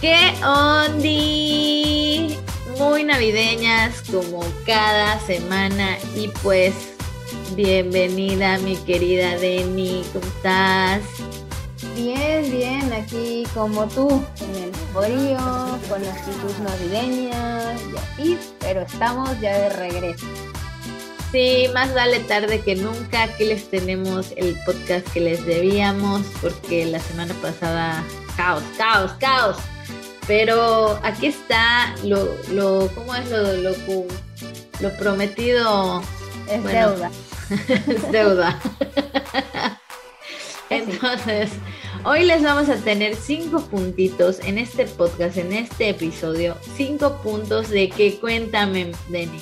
¿Qué ondi? Muy navideñas como cada semana y pues bienvenida mi querida Deni, ¿cómo estás? Bien, bien, aquí como tú, en el frío, con la actitud navideña y así, pero estamos ya de regreso. Sí, más vale tarde que nunca. Aquí les tenemos el podcast que les debíamos porque la semana pasada caos, caos, caos. Pero aquí está lo, lo ¿cómo es lo, lo, lo prometido? Es deuda. es deuda. Entonces, hoy les vamos a tener cinco puntitos en este podcast, en este episodio. Cinco puntos de que cuéntame, Denny.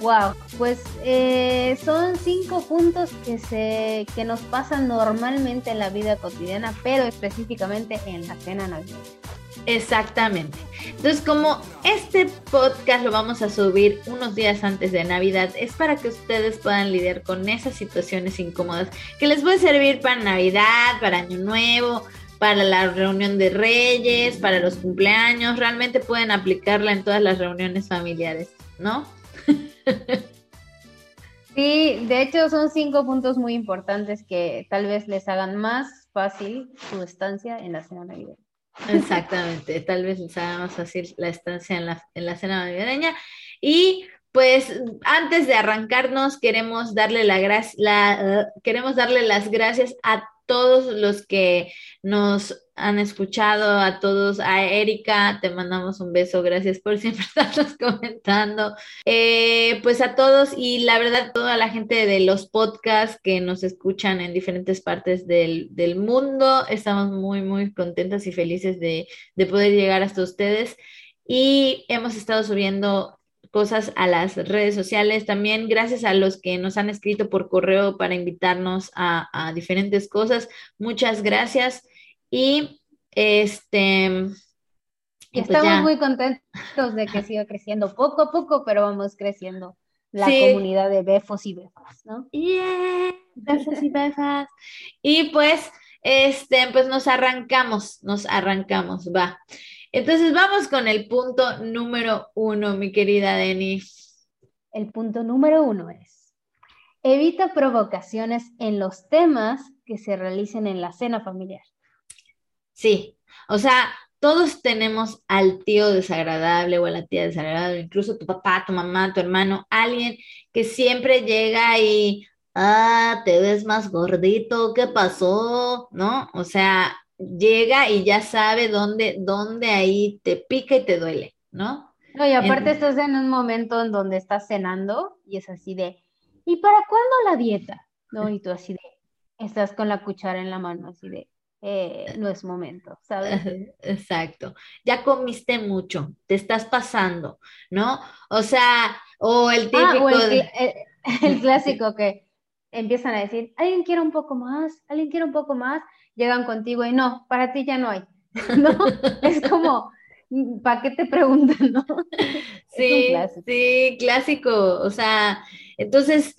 Wow, pues eh, son cinco puntos que se que nos pasan normalmente en la vida cotidiana, pero específicamente en la cena navideña. Exactamente. Entonces, como este podcast lo vamos a subir unos días antes de Navidad, es para que ustedes puedan lidiar con esas situaciones incómodas que les puede servir para Navidad, para Año Nuevo, para la reunión de Reyes, para los cumpleaños. Realmente pueden aplicarla en todas las reuniones familiares, ¿no? Sí, de hecho son cinco puntos muy importantes que tal vez les hagan más fácil su estancia en la cena navideña. Exactamente, tal vez les haga más fácil la estancia en la, en la cena navideña. Y pues antes de arrancarnos, queremos darle, la, la uh, queremos darle las gracias a todos los que nos han escuchado, a todos, a Erika, te mandamos un beso, gracias por siempre estarnos comentando, eh, pues a todos y la verdad, toda la gente de los podcasts que nos escuchan en diferentes partes del, del mundo, estamos muy, muy contentas y felices de, de poder llegar hasta ustedes. Y hemos estado subiendo cosas a las redes sociales. También gracias a los que nos han escrito por correo para invitarnos a, diferentes cosas. Muchas gracias. Y este... Pues Estamos muy contentos de que siga creciendo poco a poco, pero vamos creciendo la comunidad de befos y befas, ¿no? Yeah, befos y befas. Y pues, este, pues nos arrancamos, nos arrancamos, va. Entonces vamos con el punto número uno, mi querida Denis. El punto número uno es, evita provocaciones en los temas que se realicen en la cena familiar. Sí, o sea, todos tenemos al tío desagradable o a la tía desagradable, incluso tu papá, tu mamá, tu hermano, alguien que siempre llega y, ah, te ves más gordito, ¿qué pasó? ¿No? O sea, llega y ya sabe dónde, dónde ahí te pica y te duele, ¿no? No, y aparte estás en un momento en donde estás cenando y es así de, ¿y para cuándo la dieta? ¿No? Y tú así de, estás con la cuchara en la mano, así de, eh, no es momento, ¿sabes? Exacto. Ya comiste mucho, te estás pasando, ¿no? O sea, o el ah, típico... el, clásico que empiezan a decir, ¿alguien quiere un poco más? ¿Alguien quiere un poco más? Llegan contigo y no, para ti ya no hay. ¿No? es como, ¿para qué te preguntan? ¿no? Sí, sí, clásico. O sea, entonces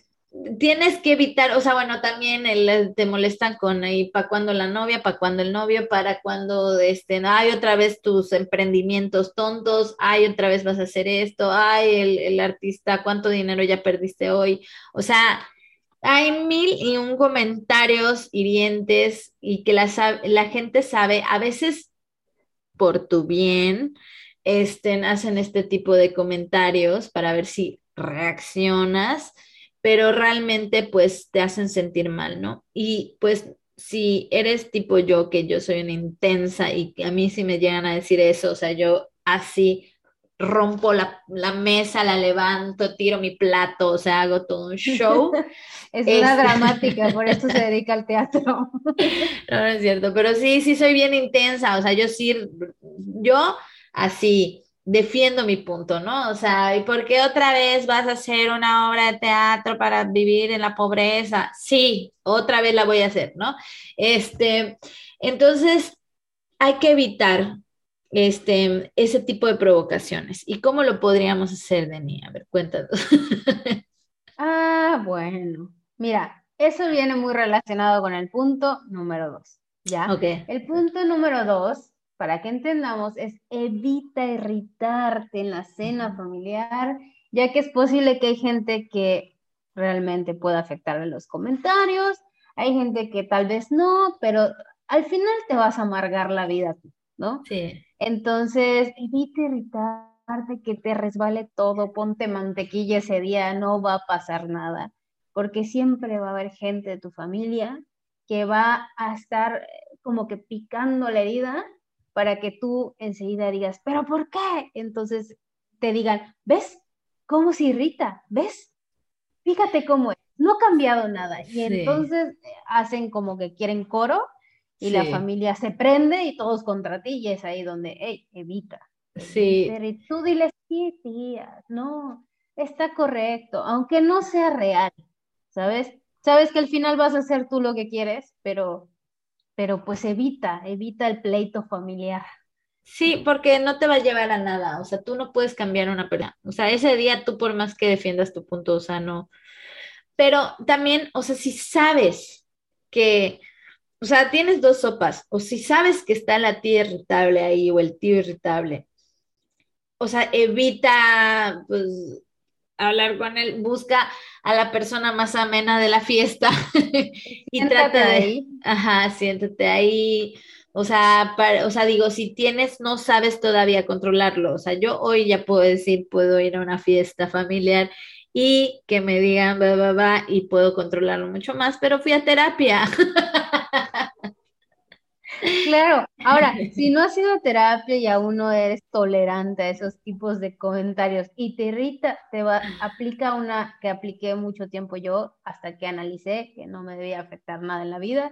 tienes que evitar, o sea, bueno, también el, te molestan con ahí, ¿para cuando la novia? ¿Para cuando el novio? ¿Para cuando, este, hay otra vez tus emprendimientos tontos? ¿Hay otra vez vas a hacer esto? ¿Ay, el, el artista, cuánto dinero ya perdiste hoy? O sea, hay mil y un comentarios hirientes y que la, la gente sabe, a veces por tu bien, hacen este tipo de comentarios para ver si reaccionas, pero realmente pues te hacen sentir mal, ¿no? Y pues si eres tipo yo, que yo soy una intensa y a mí si me llegan a decir eso, o sea, yo así rompo la, mesa, la levanto, tiro mi plato, o sea, hago todo un show. es una dramática, por eso se dedica al teatro. no, no es cierto, pero sí, sí soy bien intensa, o sea, yo sí, yo así defiendo mi punto, ¿no? O sea, ¿y por qué otra vez vas a hacer una obra de teatro para vivir en la pobreza? Sí, otra vez la voy a hacer, ¿no? Este, entonces, hay que evitar este, ese tipo de provocaciones. ¿Y cómo lo podríamos hacer, Deni? A ver, cuéntanos. ah, bueno, mira, eso viene muy relacionado con el punto número dos, ¿ya? Ok. El punto número dos, para que entendamos, es evita irritarte en la cena familiar, ya que es posible que hay gente que realmente pueda afectarle los comentarios, hay gente que tal vez no, pero al final te vas a amargar la vida, ¿no? Sí. Entonces, evita irritarte, que te resbale todo, ponte mantequilla ese día, no va a pasar nada porque siempre va a haber gente de tu familia que va a estar eh, como que picando la herida para que tú enseguida digas, pero ¿por qué? Entonces te digan, ¿ves cómo se irrita? ¿Ves? Fíjate cómo es. No ha cambiado nada. Y entonces eh, hacen como que quieren coro y la familia se prende y todos contra ti y es ahí donde, hey, evita. Sí. Y tú diles, sí, tía, no, está correcto, aunque no sea real. ¿sabes? Sabes que al final vas a hacer tú lo que quieres, pero, pero pues evita, evita el pleito familiar. Sí, porque no te va a llevar a nada, o sea, tú no puedes cambiar una persona, o sea, ese día tú por más que defiendas tu punto, o sea, no, pero también, o sea, si sabes que, o sea, tienes dos sopas, o si sabes que está la tía irritable ahí o el tío irritable, o sea, evita, pues, hablar con él, busca a la persona más amena de la fiesta y trata de, ahí. ajá, siéntate ahí. O sea, o sea, digo, si tienes, no sabes todavía controlarlo. O sea, yo hoy ya puedo decir, puedo ir a una fiesta familiar y que me digan, va, va, va, y puedo controlarlo mucho más, pero fui a terapia. Claro, ahora, si no has ido a terapia y aún no eres tolerante a esos tipos de comentarios y te irrita, te va, aplica una que apliqué mucho tiempo yo hasta que analicé que no me debía afectar nada en la vida.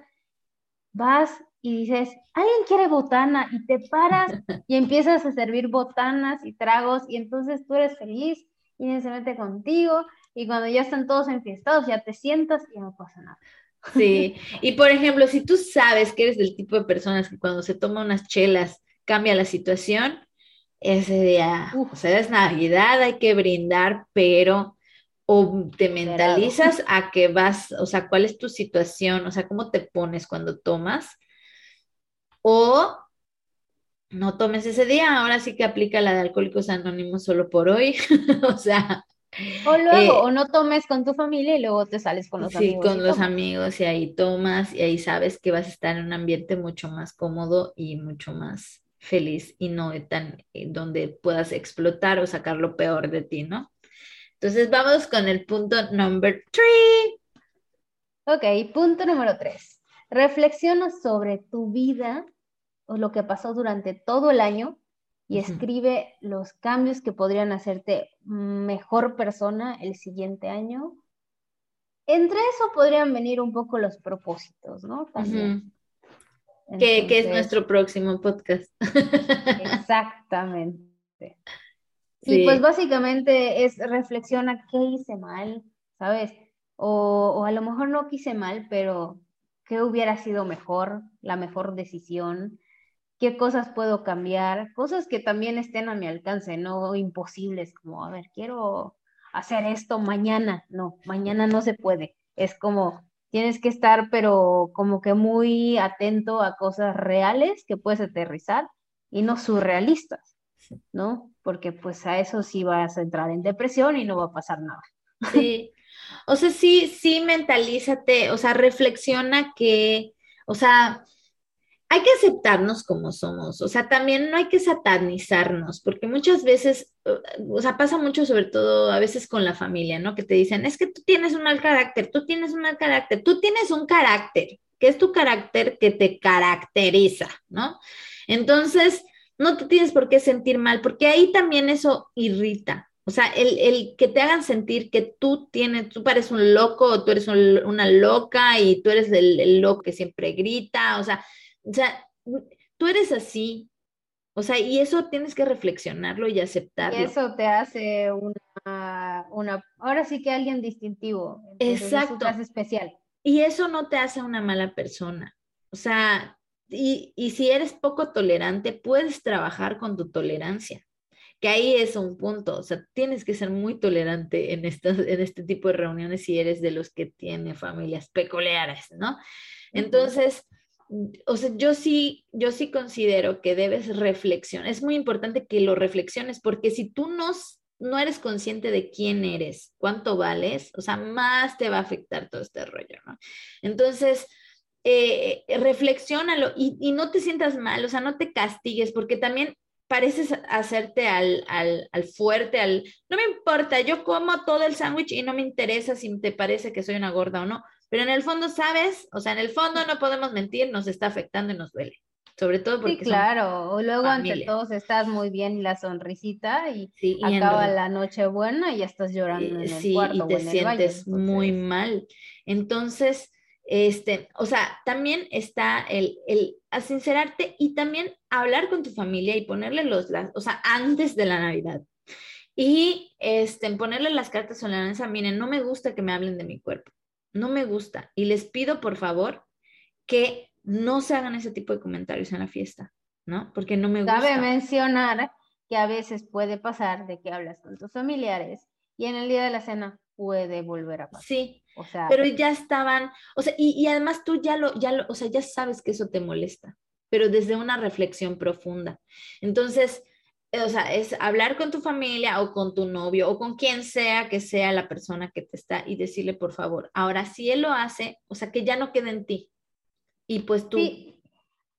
Vas y dices, alguien quiere botana y te paras y empiezas a servir botanas y tragos y entonces tú eres feliz y se mete contigo y cuando ya están todos enfiestados ya te sientas y no pasa nada. Sí, y por ejemplo, si tú sabes que eres del tipo de personas que cuando se toma unas chelas cambia la situación, ese día, o sea, es Navidad, hay que brindar, pero o te mentalizas a que vas, o sea, cuál es tu situación, o sea, cómo te pones cuando tomas, o no tomes ese día, ahora sí que aplica la de Alcohólicos Anónimos solo por hoy, o sea, o luego, eh, o no tomes con tu familia y luego te sales con los amigos. Sí, con los amigos y ahí tomas y ahí sabes que vas a estar en un ambiente mucho más cómodo y mucho más feliz y no tan eh, donde puedas explotar o sacar lo peor de ti, ¿no? Entonces vamos con el punto number three. Ok, punto número tres. Reflexiona sobre tu vida o lo que pasó durante todo el año y escribe los cambios que podrían hacerte mejor persona el siguiente año. Entre eso podrían venir un poco los propósitos, ¿no? que, es nuestro próximo podcast. exactamente. Y pues básicamente es reflexiona qué hice mal, ¿sabes? O, o a lo mejor no quise mal, pero qué hubiera sido mejor, la mejor decisión, qué cosas puedo cambiar, cosas que también estén a mi alcance, no imposibles, como, a ver, quiero hacer esto mañana, no, mañana no se puede, es como, tienes que estar, pero como que muy atento a cosas reales que puedes aterrizar y no surrealistas, ¿no? Porque pues a eso sí vas a entrar en depresión y no va a pasar nada. Sí, o sea, sí, sí, mentalízate, o sea, reflexiona que, o sea, hay que aceptarnos como somos, o sea, también no hay que satanizarnos, porque muchas veces, o sea, pasa mucho sobre todo a veces con la familia, ¿no? Que te dicen, es que tú tienes un mal carácter, tú tienes un mal carácter, tú tienes un carácter, que es tu carácter que te caracteriza, ¿no? Entonces, no te tienes por qué sentir mal, porque ahí también eso irrita. O sea, el, que te hagan sentir que tú tienes, tú pareces un loco tú eres una loca y tú eres el, el loco que siempre grita, o sea, o sea, tú eres así. O sea, y eso tienes que reflexionarlo y aceptarlo. Y eso te hace una, una ahora sí que alguien distintivo. Exacto. Eso especial. Y eso no te hace una mala persona. O sea, y, y si eres poco tolerante, puedes trabajar con tu tolerancia. que ahí es un punto, o sea, tienes que ser muy tolerante en, estas, en este tipo de reuniones si eres de los que tiene familias peculiares, ¿no? Entonces, o sea, yo sí, yo sí considero que debes reflexionar. Es muy importante que lo reflexiones porque si tú no, no eres consciente de quién eres, cuánto vales, o sea, más te va a afectar todo este rollo, ¿no? Entonces, eh, reflexiónalo y, y, no te sientas mal, o sea, no te castigues porque también pareces hacerte al, al, al, fuerte, al, no me importa, yo como todo el sándwich y no me interesa si te parece que soy una gorda o no, pero en el fondo, ¿sabes? O sea, en el fondo no podemos mentir, nos está afectando y nos duele. Sobre todo porque. Sí, claro. O luego ante todos estás muy bien la sonrisita y acaba la noche buena y ya estás llorando en el sí, y te sientes muy mal. Entonces, este, o sea, también está el, el sincerarte y también hablar con tu familia y ponerle los, las, o sea, antes de la Navidad. Y este, ponerle las cartas en la mesa, miren, no me gusta que me hablen de mi cuerpo no me gusta. Y les pido, por favor, que no se hagan ese tipo de comentarios en la fiesta, ¿no? Porque no me gusta. Cabe mencionar que a veces puede pasar de que hablas con tus familiares y en el día de la cena puede volver a pasar. Sí, o sea, pero ya estaban, o sea, y, y además tú ya lo, ya lo, o sea, ya sabes que eso te molesta, pero desde una reflexión profunda. Entonces, o sea, es hablar con tu familia o con tu novio o con quien sea que sea la persona que te está y decirle, por favor, ahora si él lo hace, o sea, que ya no quede en ti. Y pues tú... Sí.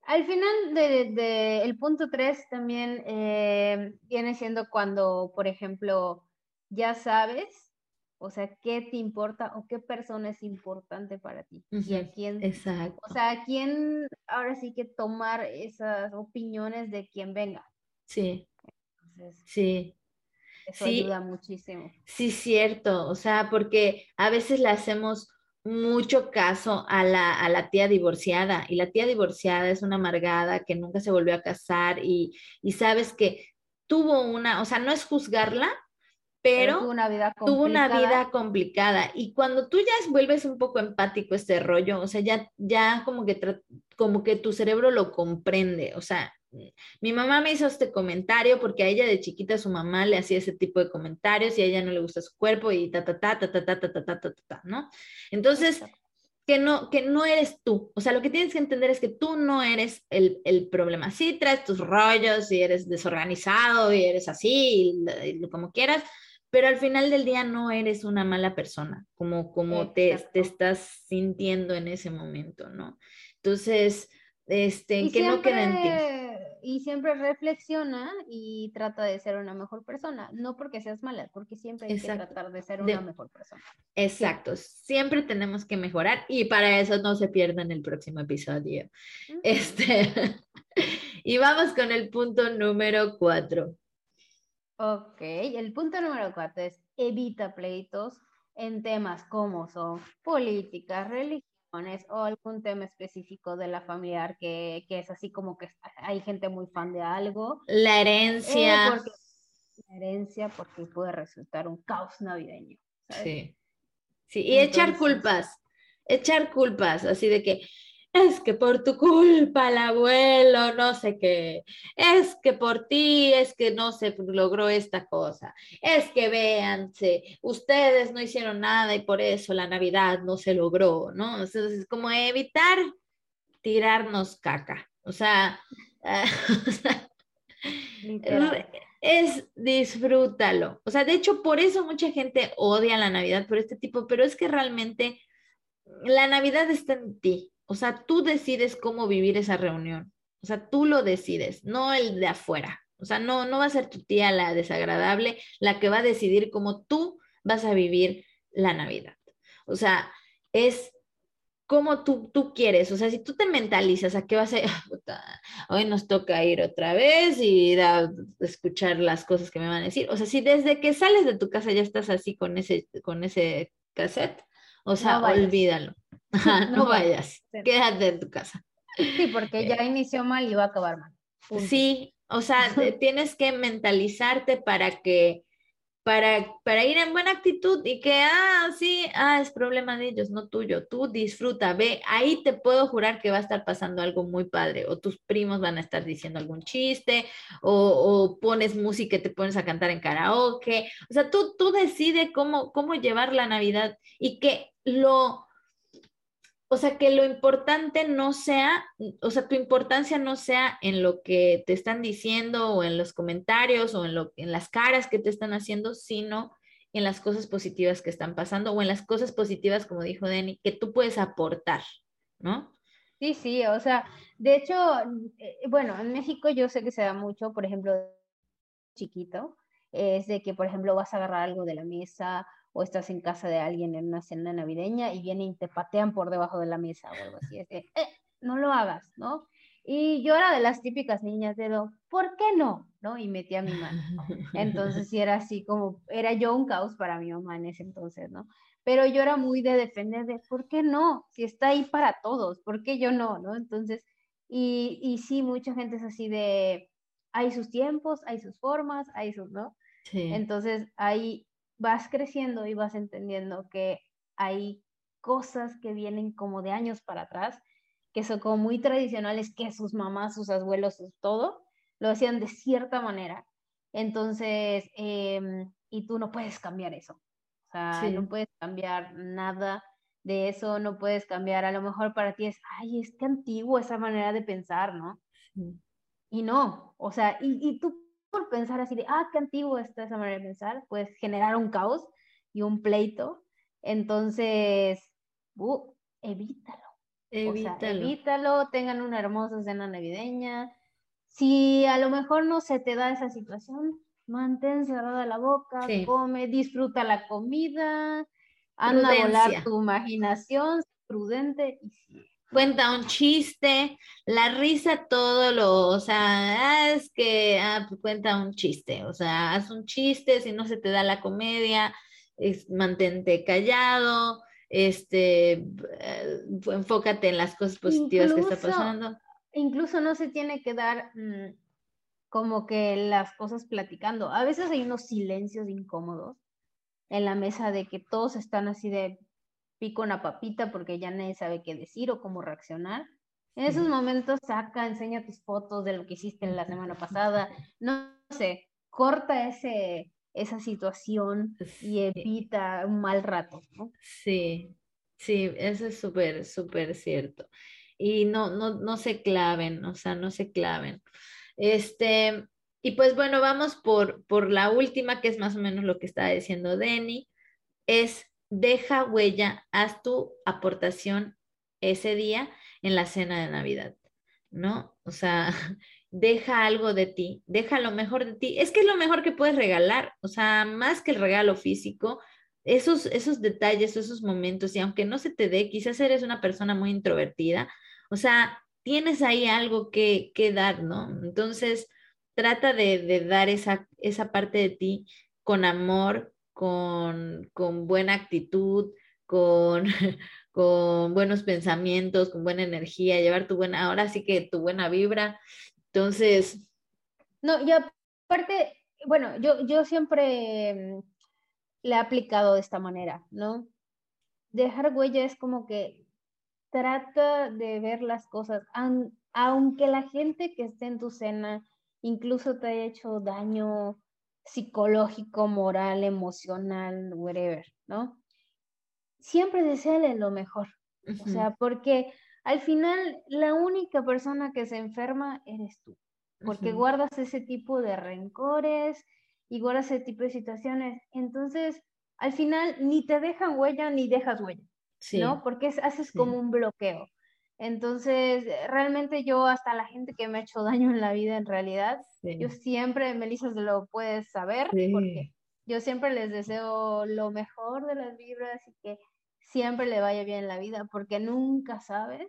Al final del de, el punto 3 también eh, viene siendo cuando, por ejemplo, ya sabes, o sea, qué te importa o qué persona es importante para ti y a quién, Exacto. o sea, a quién ahora sí que tomar esas opiniones de quien venga. Sí sí. Eso ayuda muchísimo. Sí, cierto. O sea, porque a veces le hacemos mucho caso a la, a la tía divorciada y la tía divorciada es una amargada que nunca se volvió a casar y, y sabes que tuvo una, o sea, no es juzgarla, pero, tuvo, una vida tuvo una vida complicada. Y cuando tú ya vuelves un poco empático este rollo, o sea, ya, ya como que, como que tu cerebro lo comprende, o sea, mi mamá me hizo este comentario porque a ella de chiquita su mamá le hacía ese tipo de comentarios y a ella no le gusta su cuerpo y ta, ta, ta, ta, ta, ta, ta, ta, ta, ta, ta, ¿no? Entonces, que no, que no eres tú. O sea, lo que tienes que entender es que tú no eres el, el problema. Sí traes tus rollos y eres desorganizado y eres así, y, como quieras, pero al final del día no eres una mala persona, como, como te, te, estás sintiendo en ese momento, ¿no? Entonces, este, que no quede en ti y siempre reflexiona y trata de ser una mejor persona. No porque seas mala, porque siempre hay que tratar de ser una mejor persona. Exacto, siempre tenemos que mejorar y para eso no se pierdan el próximo episodio. Este, y vamos con el punto número cuatro. Ok, el punto número cuatro es evita pleitos en temas como son política, religión o algún tema específico de la familiar que, que, es así como que hay gente muy fan de algo. La herencia. Eh, la herencia porque puede resultar un caos navideño. Sí. Sí, y echar culpas, echar culpas, así de que, es que por tu culpa el abuelo, no sé qué, es que por ti es que no se logró esta cosa, es que véanse, ustedes no hicieron nada y por eso la Navidad no se logró, ¿no? Entonces, como evitar tirarnos caca, o sea, es disfrútalo. O sea, de hecho, por eso mucha gente odia la Navidad por este tipo, pero es que realmente la Navidad está en ti. O sea, tú decides cómo vivir esa reunión. O sea, tú lo decides, no el de afuera. O sea, no, no va a ser tu tía la desagradable la que va a decidir cómo tú vas a vivir la Navidad. O sea, es como tú, tú quieres. O sea, si tú te mentalizas a qué vas a... hoy nos toca ir otra vez y escuchar las cosas que me van a decir. O sea, si desde que sales de tu casa ya estás así con ese, con ese cassette, o sea, olvídalo. No, vayas, quédate en tu casa. Sí, porque ya eh, inició mal y va a acabar mal. Sí, o sea, tienes que mentalizarte para que para, para ir en buena actitud y que, ah, sí, ah, es problema de ellos, no tuyo. Tú disfruta, ve, ahí te puedo jurar que va a estar pasando algo muy padre, o tus primos van a estar diciendo algún chiste, o, o pones música y te pones a cantar en karaoke. O sea, tú, tú decides cómo, cómo llevar la Navidad y que lo o sea, que lo importante no sea, o sea, tu importancia no sea en lo que te están diciendo o en los comentarios o en, lo, en las caras que te están haciendo, sino en las cosas positivas que están pasando o en las cosas positivas, como dijo Denny, que tú puedes aportar, ¿no? Sí, sí, o sea, de hecho, eh, bueno, en México yo sé que se da mucho, por ejemplo, chiquito, es de que, por ejemplo, vas a agarrar algo de la mesa o estás en casa de alguien en una cena navideña y vienen y te patean por debajo de la mesa o algo así. Es que, eh, no lo hagas, ¿no? Y yo era de las típicas niñas de lo, ¿por qué no? ¿No? Y metía mi mano. Entonces, sí era así como, era yo un caos para mi mamá en ese entonces, ¿no? Pero yo era muy de defender de, ¿por qué no? Si está ahí para todos, ¿por qué yo no? ¿No? Entonces, y, y sí, mucha gente es así de, hay sus tiempos, hay sus formas, hay sus, ¿no? Sí. Entonces, ahí vas creciendo y vas entendiendo que hay cosas que vienen como de años para atrás, que son como muy tradicionales, que sus mamás, sus abuelos, todo, lo hacían de cierta manera. Entonces, em, y tú no puedes cambiar eso. O sea, no puedes cambiar nada de eso, no puedes cambiar. A lo mejor para ti es, ay, es que antiguo esa manera de pensar, ¿no? Y no, o sea, y, y tú por pensar así de, ah, qué antiguo está esa manera de pensar, puedes generar un caos y un pleito. Entonces, uh, evítalo. Evítalo. evítalo, tengan una hermosa cena navideña. Si a lo mejor no se te da esa situación, mantén cerrada la boca, come, disfruta la comida, anda a volar tu imaginación, prudente y cuenta un chiste, la risa todo lo, o sea, es que ah, pues cuenta un chiste, o sea, haz un chiste, si no se te da la comedia, es, mantente callado, este, eh, enfócate en las cosas positivas que está pasando. Incluso no se tiene que dar mm, como que las cosas platicando. A veces hay unos silencios incómodos en la mesa de que todos están así de, pico una papita porque ya nadie sabe qué decir o cómo reaccionar. En esos momentos saca, enseña tus fotos de lo que hiciste la semana pasada, no sé, corta ese, esa situación y evita un mal rato, ¿no? Sí, sí, eso es súper, súper cierto. Y no, no, no se claven, o sea, no se claven. Este, y pues bueno, vamos por, por la última, que es más o menos lo que estaba diciendo Denny, es deja huella, haz tu aportación ese día en la cena de Navidad, ¿no? O sea, deja algo de ti, deja lo mejor de ti. Es que es lo mejor que puedes regalar, o sea, más que el regalo físico, esos, esos detalles, esos momentos, y aunque no se te dé, quizás eres una persona muy introvertida, o sea, tienes ahí algo que, que dar, ¿no? Entonces, trata de, de dar esa, esa parte de ti con amor, con, buena actitud, con, con buenos pensamientos, con buena energía, llevar tu buena, ahora sí que tu buena vibra. Entonces... No, y aparte, bueno, yo, yo siempre mm, le he aplicado de esta manera, ¿no? Dejar huella es como que trata de ver las cosas, aunque la gente que esté en tu cena incluso te haya hecho daño psicológico, moral, emocional, whatever, ¿no? Siempre deseale lo mejor. O sea, porque al final la única persona que se enferma eres tú, porque guardas ese tipo de rencores y guardas ese tipo de situaciones. Entonces, al final ni te dejan huella ni dejas huella, ¿no? Porque haces como un bloqueo. Entonces, realmente yo hasta la gente que me ha hecho daño en la vida, en realidad, yo siempre, Melissa, lo puedes saber, porque yo siempre les deseo lo mejor de las vibras y que siempre le vaya bien en la vida, porque nunca sabes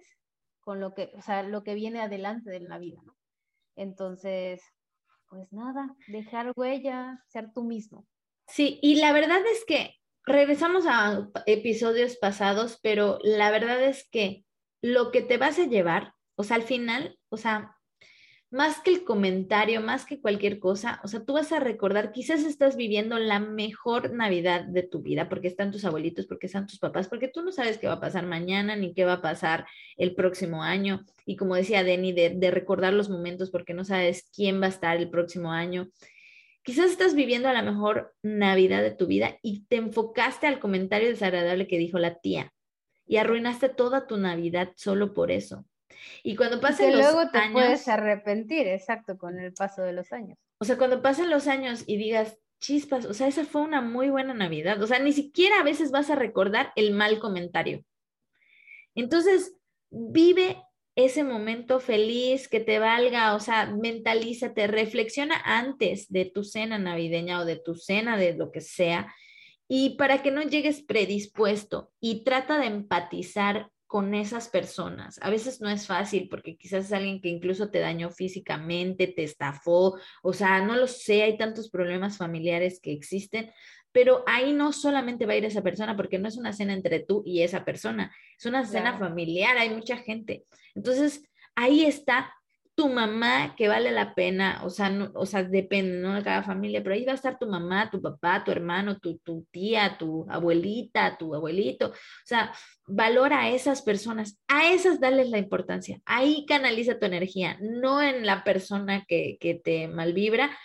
con lo que, o sea, lo que viene adelante de la vida, ¿no? Entonces, pues nada, dejar huella, ser tú mismo. Sí, y la verdad es que regresamos a episodios pasados, pero la verdad es que lo que te vas a llevar, o sea, al final, o sea, más que el comentario, más que cualquier cosa, o sea, tú vas a recordar, quizás estás viviendo la mejor Navidad de tu vida porque están tus abuelitos, porque están tus papás, porque tú no sabes qué va a pasar mañana ni qué va a pasar el próximo año. Y como decía Denny, de, de recordar los momentos porque no sabes quién va a estar el próximo año. Quizás estás viviendo la mejor Navidad de tu vida y te enfocaste al comentario desagradable que dijo la tía y arruinaste toda tu Navidad solo por eso. Y cuando pasen que los luego te años, puedes arrepentir, exacto, con el paso de los años. o sea, cuando pasen los años y digas, chispas, o sea, esa fue una muy buena Navidad, o sea, ni siquiera a veces vas a recordar el mal comentario. Entonces, vive ese momento feliz que te valga, o sea, mentalízate, reflexiona antes de tu cena navideña o de tu cena de lo que sea, y para que no llegues predispuesto y trata de empatizar con esas personas. A veces no es fácil porque quizás es alguien que incluso te dañó físicamente, te estafó, o sea, no lo sé, hay tantos problemas familiares que existen, pero ahí no solamente va a ir esa persona porque no es una cena entre tú y esa persona, es una cena Claro. familiar, hay mucha gente. Entonces, ahí está tu mamá que vale la pena, o sea, o sea, depende, ¿no? De cada familia, pero ahí va a estar tu mamá, tu papá, tu hermano, tu, tu tía, tu abuelita, tu abuelito, o sea, valora a esas personas, a esas dales la importancia, ahí canaliza tu energía, no en la persona que, que te malvibra.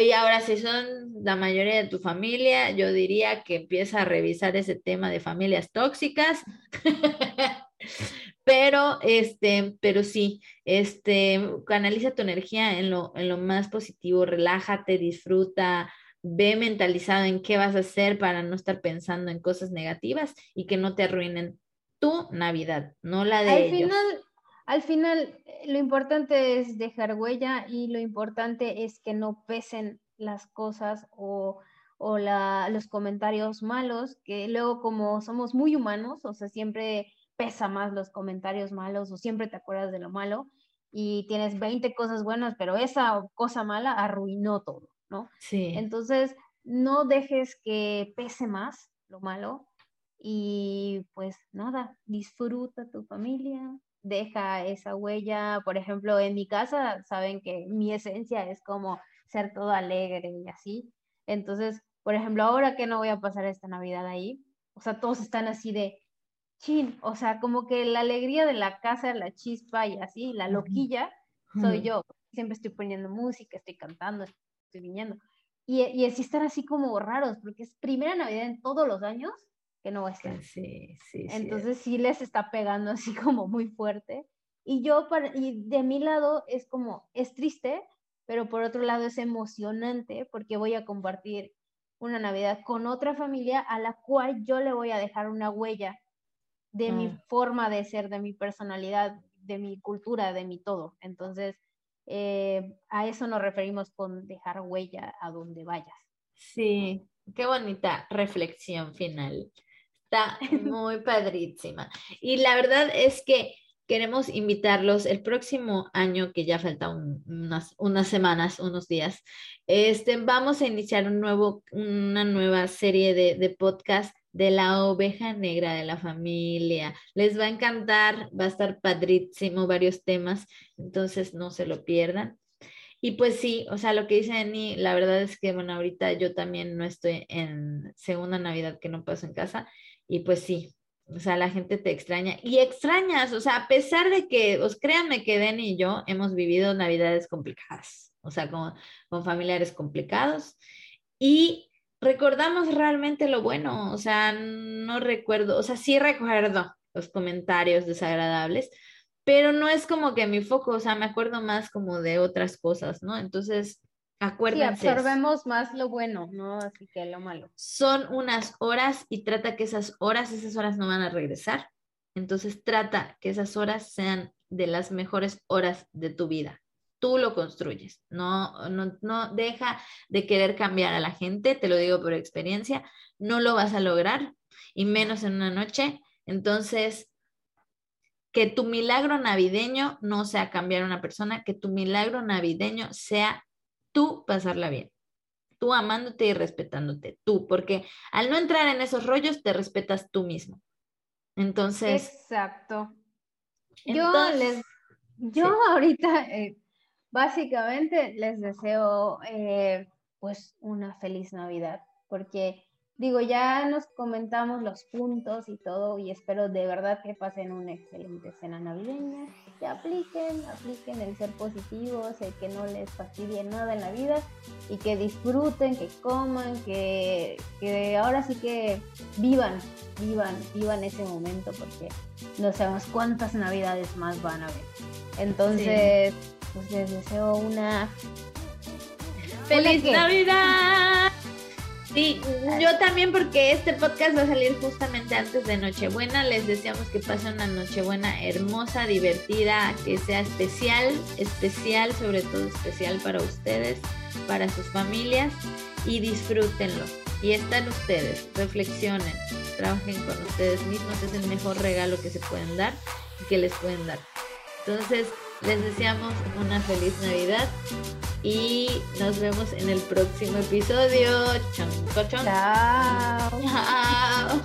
Y ahora, si son la mayoría de tu familia, yo diría que empieza a revisar ese tema de familias tóxicas. Pero, este, pero sí, este, canaliza tu energía en lo, en lo más positivo, relájate, disfruta, ve mentalizado en qué vas a hacer para no estar pensando en cosas negativas y que no te arruinen tu Navidad, no la de Al ellos. final, al final, eh, lo importante es dejar huella y lo importante es que no pesen las cosas o, o la- los comentarios malos, que luego como somos muy humanos, o sea, siempre pesa más los comentarios malos o siempre te acuerdas de lo malo y tienes 20 cosas buenas, pero esa cosa mala arruinó todo, ¿no? Sí, Entonces, no dejes que pese más lo malo y pues nada, disfruta tu familia, deja esa huella. Por ejemplo, en mi casa, saben que mi esencia es como ser todo alegre y así. Entonces, por ejemplo, ahora que no voy a pasar esta Navidad ahí, o sea, todos están así de chin, o sea, como que la alegría de la casa, la chispa y así, la loquilla, soy yo. Siempre estoy poniendo música, estoy cantando, estoy viniendo. Y, y así están así como raros, porque es primera Navidad en todos los años que no va a estar. sí, sí, sí. Entonces sí les está pegando así como muy fuerte. Y yo, para, y de mi lado es como, es triste, pero por otro lado es emocionante porque voy a compartir una Navidad con otra familia a la cual yo le voy a dejar una huella de mi forma de ser, de mi personalidad, de mi cultura, de mi todo. Entonces, eh, a eso nos referimos con dejar huella a donde vayas. Sí, qué bonita reflexión final. Está muy padrísima. Y la verdad es que queremos invitarlos el próximo año, que ya falta un- unas, unas semanas, unos días, este, vamos a iniciar un nuevo, una nueva serie de, de podcast de la oveja negra de la familia. Les va a encantar, va a estar padrísimo varios temas, entonces no se lo pierdan. Y pues sí, o sea, lo que dice Annie, la verdad es que, bueno, ahorita yo también no estoy en segunda Navidad que no paso en casa, y pues sí, o sea, la gente te extraña, y extrañas, o sea, a pesar de que, os créanme que Denny y yo hemos vivido Navidades complicadas, o sea, con, con familiares complicados, y recordamos realmente lo bueno, o sea, no recuerdo, o sea, sí recuerdo los comentarios desagradables, pero no es como que mi foco, o sea, me acuerdo más como de otras cosas, ¿no? Entonces, Sí, acuérdense, absorbemos más lo bueno, ¿no? Así que lo malo. son unas horas y trata que esas horas, esas horas no van a regresar. Entonces, trata que esas horas sean de las mejores horas de tu vida. Tú lo construyes, no, no, no deja de querer cambiar a la gente, te lo digo por experiencia, no lo vas a lograr y menos en una noche. Entonces, que tu milagro navideño no sea cambiar a una persona, que tu milagro navideño sea tú pasarla bien, tú amándote y respetándote, tú, porque al no entrar en esos rollos te respetas tú mismo. Entonces, Exacto. Yo les, yo sí. ahorita, eh, básicamente les deseo eh, pues una feliz Navidad, porque digo, ya nos comentamos los puntos y todo y espero de verdad que pasen una excelente cena navideña, que apliquen, apliquen el ser positivos, el que no les fastidie nada en la vida y que disfruten, que coman, que, que ahora sí que vivan, vivan, vivan ese momento porque no sabemos cuántas navidades más van a haber. Entonces, pues les deseo una... ¡Feliz Navidad! Sí, yo también porque este podcast va a salir justamente antes de Nochebuena. Les deseamos que pasen una Nochebuena hermosa, divertida, que sea especial, especial, sobre todo especial para ustedes, para sus familias y disfrútenlo. Y están ustedes, reflexionen, trabajen con ustedes mismos, es el mejor regalo que se pueden dar y que les pueden dar. Entonces, les deseamos una feliz Navidad y nos vemos en el próximo episodio. Chao. Chao. Chao.